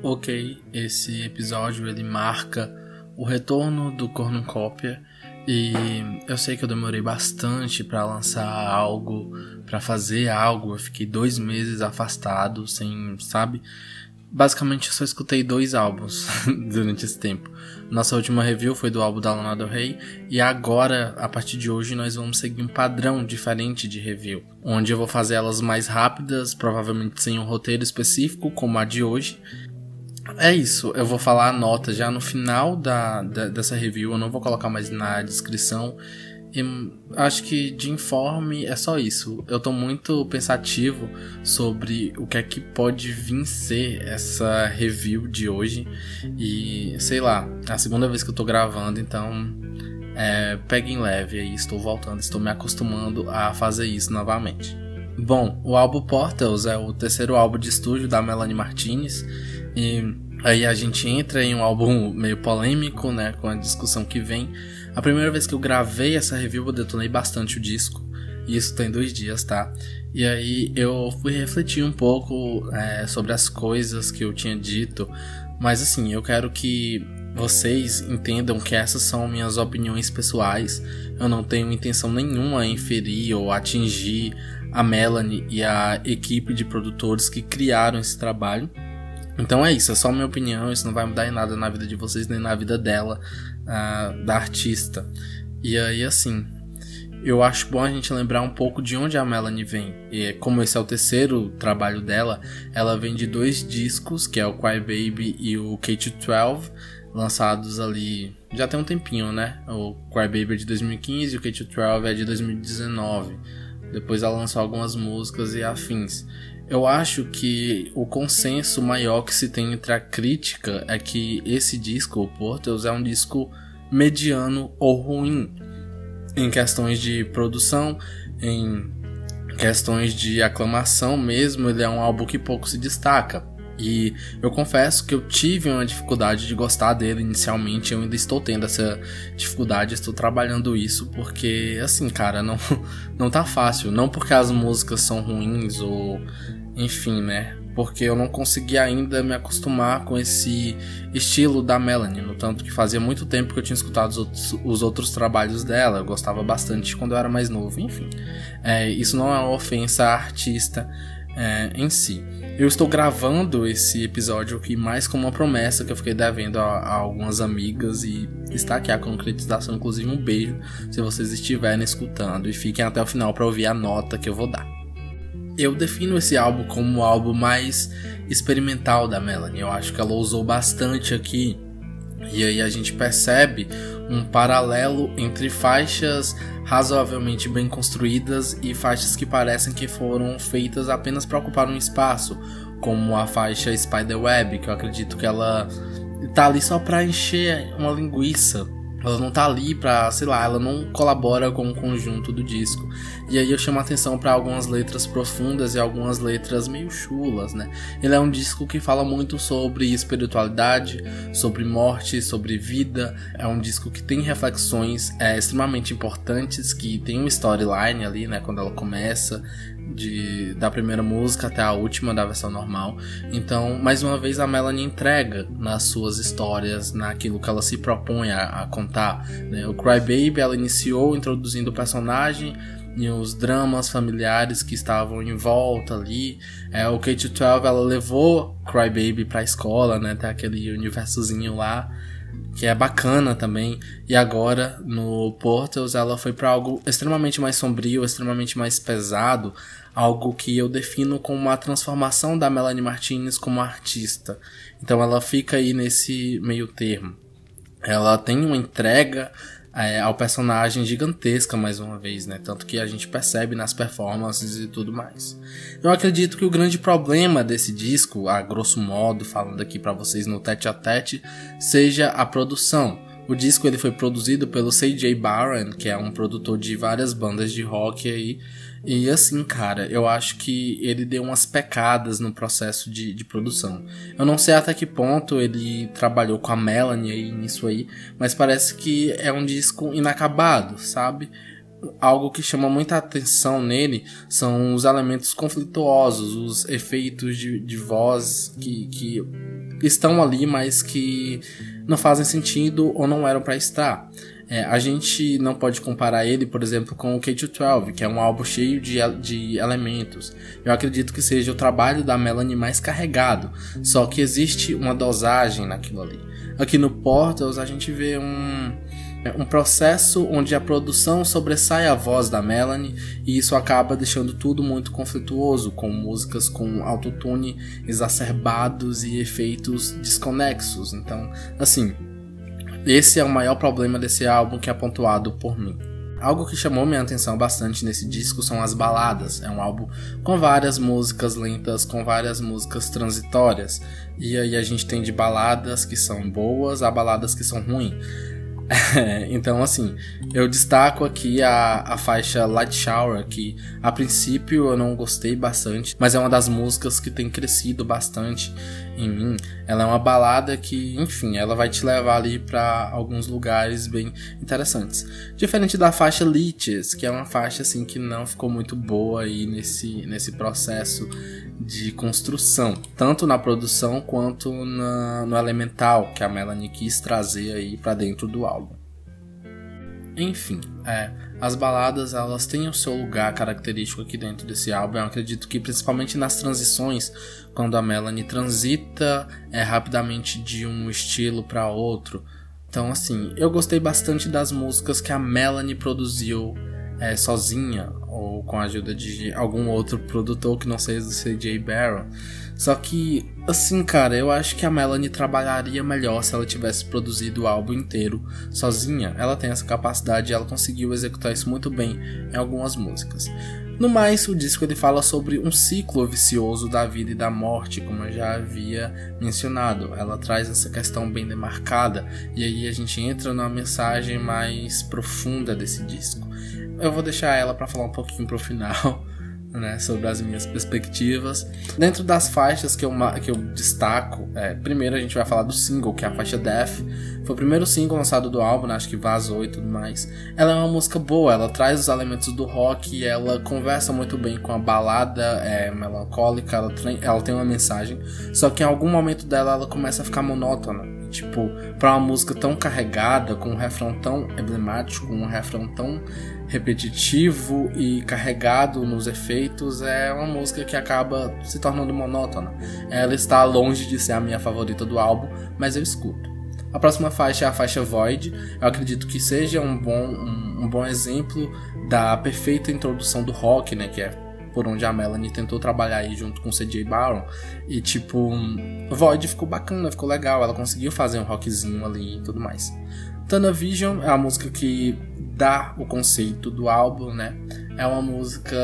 Ok, esse episódio ele marca o retorno do Cornucópia e eu sei que eu demorei bastante para lançar algo, para fazer algo. Eu fiquei dois meses afastado, sem, sabe? Basicamente eu só escutei dois álbuns durante esse tempo. Nossa última review foi do álbum da Lana Del Rey e agora, a partir de hoje, nós vamos seguir um padrão diferente de review, onde eu vou fazer elas mais rápidas, provavelmente sem um roteiro específico como a de hoje. É isso, eu vou falar a nota já no final da, da dessa review, eu não vou colocar mais na descrição. E acho que de informe é só isso. Eu tô muito pensativo sobre o que é que pode vir ser essa review de hoje. E sei lá, é a segunda vez que eu tô gravando, então é, peguem leve aí, estou voltando, estou me acostumando a fazer isso novamente. Bom, o álbum Portals é o terceiro álbum de estúdio da Melanie Martinez e aí a gente entra em um álbum meio polêmico, né, com a discussão que vem a primeira vez que eu gravei essa review, eu detonei bastante o disco. E isso tem dois dias, tá? E aí eu fui refletir um pouco é, sobre as coisas que eu tinha dito. Mas assim, eu quero que vocês entendam que essas são minhas opiniões pessoais. Eu não tenho intenção nenhuma em ferir ou atingir a Melanie e a equipe de produtores que criaram esse trabalho. Então é isso, é só minha opinião, isso não vai mudar em nada na vida de vocês nem na vida dela, uh, da artista. E aí assim, eu acho bom a gente lembrar um pouco de onde a Melanie vem. E como esse é o terceiro trabalho dela, ela vem de dois discos, que é o Cry Baby e o K-12, lançados ali já tem um tempinho, né? O Cry Baby é de 2015 e o K-12 é de 2019. Depois ela lançou algumas músicas e afins. Eu acho que o consenso maior que se tem entre a crítica é que esse disco, o Portals, é um disco mediano ou ruim em questões de produção, em questões de aclamação mesmo, ele é um álbum que pouco se destaca. E eu confesso que eu tive uma dificuldade de gostar dele inicialmente, eu ainda estou tendo essa dificuldade, estou trabalhando isso porque assim, cara, não não tá fácil, não porque as músicas são ruins ou enfim, né? Porque eu não consegui ainda me acostumar com esse estilo da Melanie. No tanto que fazia muito tempo que eu tinha escutado os outros, os outros trabalhos dela. Eu gostava bastante quando eu era mais novo. Enfim, é, isso não é uma ofensa à artista é, em si. Eu estou gravando esse episódio aqui mais como uma promessa que eu fiquei devendo a, a, algumas amigas e está aqui a concretização, inclusive um beijo se vocês estiverem escutando e fiquem até o final para ouvir a nota que eu vou dar eu defino esse álbum como o álbum mais experimental da Melanie. Eu acho que ela usou bastante aqui. E aí a gente percebe um paralelo entre faixas razoavelmente bem construídas e faixas que parecem que foram feitas apenas para ocupar um espaço, como a faixa Spiderweb, que eu acredito que ela tá ali só para encher uma linguiça ela não tá ali pra, sei lá, ela não colabora com o conjunto do disco. E aí eu chamo a atenção para algumas letras profundas e algumas letras meio chulas, né? Ele é um disco que fala muito sobre espiritualidade, sobre morte, sobre vida. É um disco que tem reflexões é, extremamente importantes, que tem uma storyline ali, né? Quando ela começa de, da primeira música até a última da versão normal. Então, mais uma vez, a Melanie entrega nas suas histórias, naquilo que ela se propõe a, a contar. Né? O Cry Baby ela iniciou introduzindo o personagem e os dramas familiares que estavam em volta ali. É, o K-12 ela levou Cry Baby pra escola, né? Tem aquele universozinho lá que é bacana também. E agora no Portals ela foi para algo extremamente mais sombrio, extremamente mais pesado, algo que eu defino como uma transformação da Melanie Martinez como artista. Então ela fica aí nesse meio termo. Ela tem uma entrega é, ao personagem gigantesca mais uma vez, né? Tanto que a gente percebe nas performances e tudo mais. Eu acredito que o grande problema desse disco, a grosso modo, falando aqui para vocês no tete a tete, seja a produção. O disco ele foi produzido pelo C.J. Barron, que é um produtor de várias bandas de rock aí, e assim, cara, eu acho que ele deu umas pecadas no processo de, de produção. Eu não sei até que ponto ele trabalhou com a Melanie aí nisso aí, mas parece que é um disco inacabado, sabe? Algo que chama muita atenção nele são os elementos conflituosos, os efeitos de, de voz que, que estão ali, mas que não fazem sentido ou não eram para estar. É, a gente não pode comparar ele, por exemplo, com o K-12, que é um álbum cheio de, de elementos. Eu acredito que seja o trabalho da Melanie mais carregado, só que existe uma dosagem naquilo ali. Aqui no Portals a gente vê um, um processo onde a produção sobressai a voz da Melanie e isso acaba deixando tudo muito conflituoso, com músicas com autotune exacerbados e efeitos desconexos. Então, assim, esse é o maior problema desse álbum que é pontuado por mim. Algo que chamou minha atenção bastante nesse disco são as baladas. É um álbum com várias músicas lentas, com várias músicas transitórias. E aí a gente tem de baladas que são boas a baladas que são ruins. então, assim, eu destaco aqui a, a faixa Light Shower, que a princípio eu não gostei bastante, mas é uma das músicas que tem crescido bastante em mim. Ela é uma balada que, enfim, ela vai te levar ali para alguns lugares bem interessantes. Diferente da faixa Leeches, que é uma faixa assim que não ficou muito boa aí nesse, nesse processo de construção, tanto na produção quanto na, no elemental que a Melanie quis trazer aí para dentro do álbum. Enfim, é, as baladas elas têm o seu lugar característico aqui dentro desse álbum. Eu acredito que principalmente nas transições, quando a Melanie transita é, rapidamente de um estilo para outro. Então, assim, eu gostei bastante das músicas que a Melanie produziu é, sozinha ou com a ajuda de algum outro produtor que não seja do CJ Barron. Só que, assim, cara, eu acho que a Melanie trabalharia melhor se ela tivesse produzido o álbum inteiro sozinha. Ela tem essa capacidade e ela conseguiu executar isso muito bem em algumas músicas. No mais, o disco ele fala sobre um ciclo vicioso da vida e da morte, como eu já havia mencionado. Ela traz essa questão bem demarcada e aí a gente entra na mensagem mais profunda desse disco. Eu vou deixar ela para falar um pouquinho pro final. Né, sobre as minhas perspectivas. Dentro das faixas que eu, que eu destaco, é, primeiro a gente vai falar do single, que é a faixa Death. Foi o primeiro single lançado do álbum, né, acho que vazou e tudo mais. Ela é uma música boa, ela traz os elementos do rock, ela conversa muito bem com a balada é, melancólica, ela, ela tem uma mensagem. Só que em algum momento dela ela começa a ficar monótona. Tipo, para uma música tão carregada, com um refrão tão emblemático, um refrão tão repetitivo e carregado nos efeitos, é uma música que acaba se tornando monótona. Ela está longe de ser a minha favorita do álbum, mas eu escuto. A próxima faixa é a faixa Void. Eu acredito que seja um bom, um, um bom exemplo da perfeita introdução do rock, né? Que é por onde a Melanie tentou trabalhar aí junto com o CJ Baron. E tipo, Void ficou bacana, ficou legal. Ela conseguiu fazer um rockzinho ali e tudo mais. Tana Vision é a música que dá o conceito do álbum, né? É uma música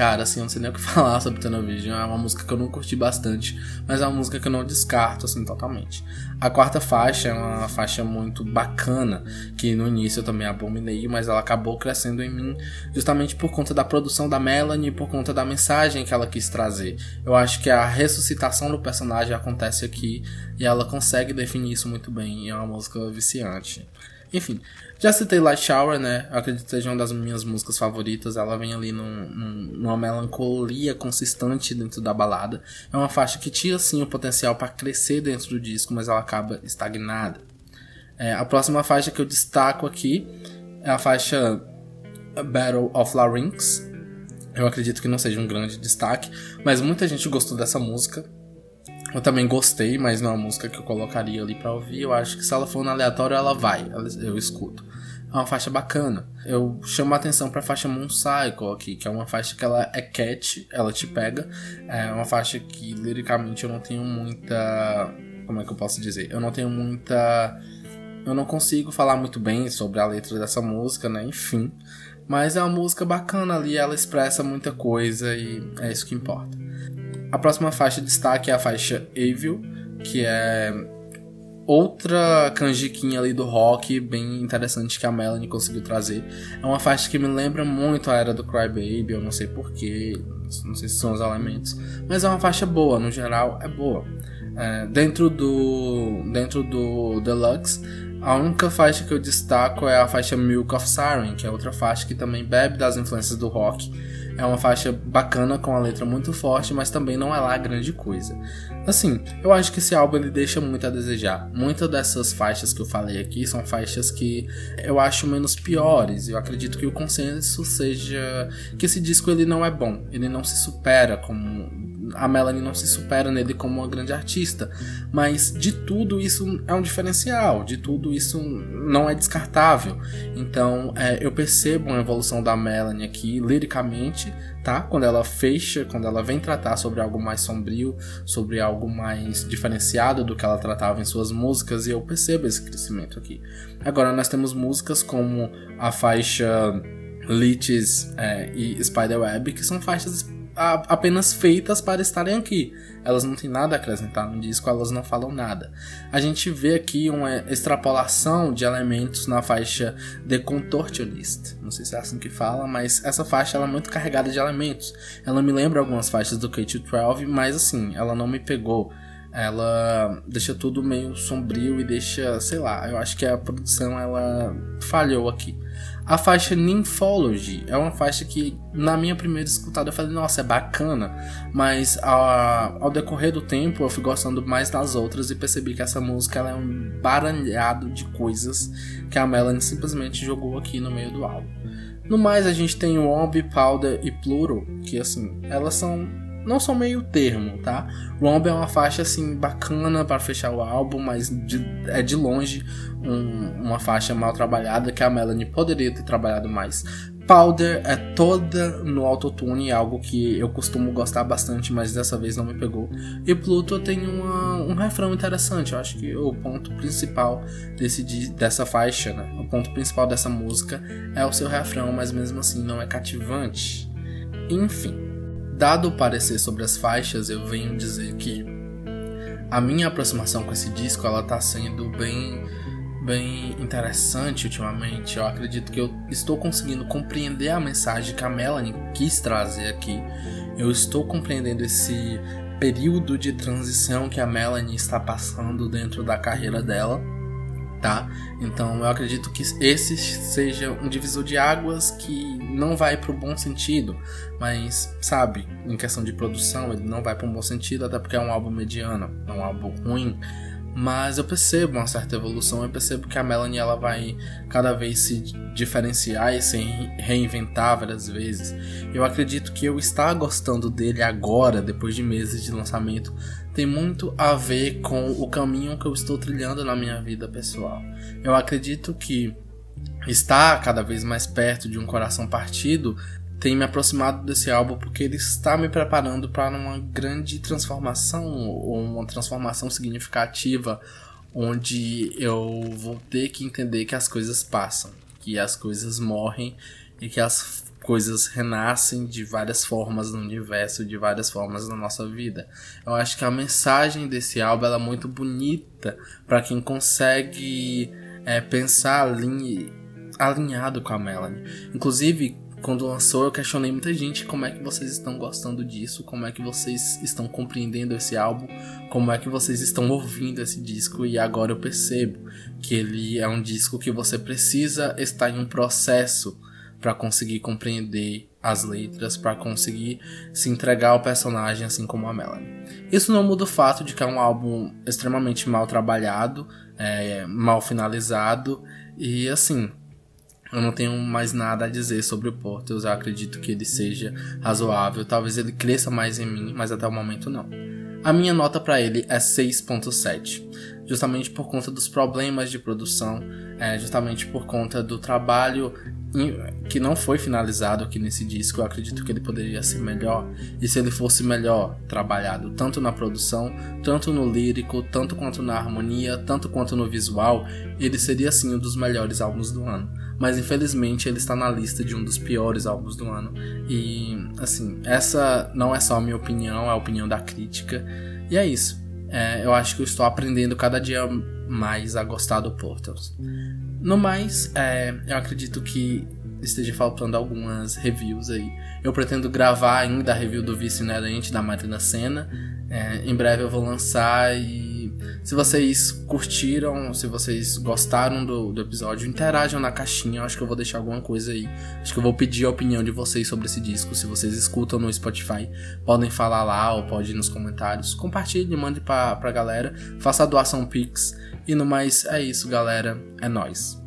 Cara, assim, eu não sei nem o que falar sobre Television. É uma música que eu não curti bastante, mas é uma música que eu não descarto, assim, totalmente. A quarta faixa é uma faixa muito bacana, que no início eu também abominei, mas ela acabou crescendo em mim justamente por conta da produção da Melanie, por conta da mensagem que ela quis trazer. Eu acho que a ressuscitação do personagem acontece aqui e ela consegue definir isso muito bem. É uma música viciante. Enfim, já citei Light Shower, né? Acredito que seja uma das minhas músicas favoritas. Ela vem ali num, num, numa melancolia consistente dentro da balada. É uma faixa que tinha sim o potencial para crescer dentro do disco, mas ela acaba estagnada. É, a próxima faixa que eu destaco aqui é a faixa Battle of Larynx. Eu acredito que não seja um grande destaque, mas muita gente gostou dessa música. Eu também gostei, mas não é uma música que eu colocaria ali pra ouvir. Eu acho que se ela for no aleatório, ela vai, eu escuto. É uma faixa bacana. Eu chamo a atenção pra faixa Moon Cycle aqui, que é uma faixa que ela é cat, ela te pega. É uma faixa que liricamente eu não tenho muita. Como é que eu posso dizer? Eu não tenho muita. Eu não consigo falar muito bem sobre a letra dessa música, né? Enfim. Mas é uma música bacana ali, ela expressa muita coisa e é isso que importa. A próxima faixa de destaque é a faixa Evil, que é outra canjiquinha ali do rock bem interessante que a Melanie conseguiu trazer. É uma faixa que me lembra muito a era do Cry Baby, eu não sei porquê, não sei se são os elementos, mas é uma faixa boa, no geral é boa. É, dentro do dentro do Deluxe, a única faixa que eu destaco é a faixa Milk of Siren, que é outra faixa que também bebe das influências do rock É uma faixa bacana com a letra muito forte, mas também não é lá grande coisa. Assim, eu acho que esse álbum ele deixa muito a desejar. Muitas dessas faixas que eu falei aqui são faixas que eu acho menos piores. Eu acredito que o consenso seja que esse disco ele não é bom, ele não se supera como a Melanie não se supera nele como uma grande artista, mas de tudo isso é um diferencial, de tudo isso não é descartável. Então é, eu percebo uma evolução da Melanie aqui, liricamente, tá? Quando ela fecha, quando ela vem tratar sobre algo mais sombrio, sobre algo mais diferenciado do que ela tratava em suas músicas, e eu percebo esse crescimento aqui. Agora nós temos músicas como a faixa Leeches é, e Spiderweb, que são faixas apenas feitas para estarem aqui. Elas não têm nada a acrescentar no disco, elas não falam nada. A gente vê aqui uma extrapolação de elementos na faixa The Contortionist. Não sei se é assim que fala, mas essa faixa ela é muito carregada de elementos. Ela me lembra algumas faixas do K212, mas assim, ela não me pegou ela deixa tudo meio sombrio e deixa, sei lá, eu acho que a produção ela falhou aqui. A faixa Nymphology é uma faixa que, na minha primeira escutada, eu falei, nossa, é bacana, mas a, ao decorrer do tempo eu fui gostando mais das outras e percebi que essa música ela é um baralhado de coisas que a Melanie simplesmente jogou aqui no meio do álbum. No mais, a gente tem o Omb, Powder e Pluro, que assim, elas são não são meio termo, tá? Romb é uma faixa assim bacana para fechar o álbum, mas de, é de longe um, uma faixa mal trabalhada que a Melanie poderia ter trabalhado mais. Powder é toda no autotune, algo que eu costumo gostar bastante, mas dessa vez não me pegou. E Pluto tem uma, um refrão interessante, eu acho que o ponto principal desse, dessa faixa, né? o ponto principal dessa música é o seu refrão, mas mesmo assim não é cativante. Enfim. Dado o parecer sobre as faixas, eu venho dizer que a minha aproximação com esse disco ela tá sendo bem bem interessante ultimamente. Eu acredito que eu estou conseguindo compreender a mensagem que a Melanie quis trazer aqui. Eu estou compreendendo esse período de transição que a Melanie está passando dentro da carreira dela tá? Então eu acredito que esse seja um divisor de águas que não vai para o bom sentido, mas sabe, em questão de produção ele não vai para um bom sentido, até porque é um álbum mediano, é um álbum ruim. Mas eu percebo uma certa evolução, eu percebo que a Melanie ela vai cada vez se diferenciar e se reinventar várias vezes. Eu acredito que eu estar gostando dele agora, depois de meses de lançamento, tem muito a ver com o caminho que eu estou trilhando na minha vida pessoal. Eu acredito que estar cada vez mais perto de um coração partido tem me aproximado desse álbum porque ele está me preparando para uma grande transformação ou uma transformação significativa onde eu vou ter que entender que as coisas passam, que as coisas morrem e que as coisas renascem de várias formas no universo, de várias formas na nossa vida. Eu acho que a mensagem desse álbum é muito bonita para quem consegue é, pensar alinhado com a Melanie. Inclusive, quando lançou, eu questionei muita gente como é que vocês estão gostando disso, como é que vocês estão compreendendo esse álbum, como é que vocês estão ouvindo esse disco e agora eu percebo que ele é um disco que você precisa estar em um processo para conseguir compreender as letras, para conseguir se entregar ao personagem assim como a Melanie. Isso não muda o fato de que é um álbum extremamente mal trabalhado, é, mal finalizado e assim, eu não tenho mais nada a dizer sobre o Portals. Eu acredito que ele seja razoável. Talvez ele cresça mais em mim, mas até o momento não. A minha nota para ele é 6.7, justamente por conta dos problemas de produção, é, justamente por conta do trabalho que não foi finalizado aqui nesse disco, eu acredito que ele poderia ser melhor. E se ele fosse melhor trabalhado tanto na produção, tanto no lírico, tanto quanto na harmonia, tanto quanto no visual, ele seria sim um dos melhores álbuns do ano. Mas infelizmente ele está na lista de um dos piores álbuns do ano. E assim, essa não é só a minha opinião, é a opinião da crítica. E é isso. É, eu acho que eu estou aprendendo cada dia mais a gostar do Portals. No mais, é, eu acredito que esteja faltando algumas reviews aí. Eu pretendo gravar ainda a review do Vice Inerente da Marina Senna. É, em breve eu vou lançar e Se vocês curtiram, se vocês gostaram do, do episódio, interajam na caixinha. Eu acho que eu vou deixar alguma coisa aí. Acho que eu vou pedir a opinião de vocês sobre esse disco. Se vocês escutam no Spotify, podem falar lá ou pode ir nos comentários. Compartilhe, mande pra, pra galera. Faça a doação Pix. E no mais, é isso, galera. É nóis.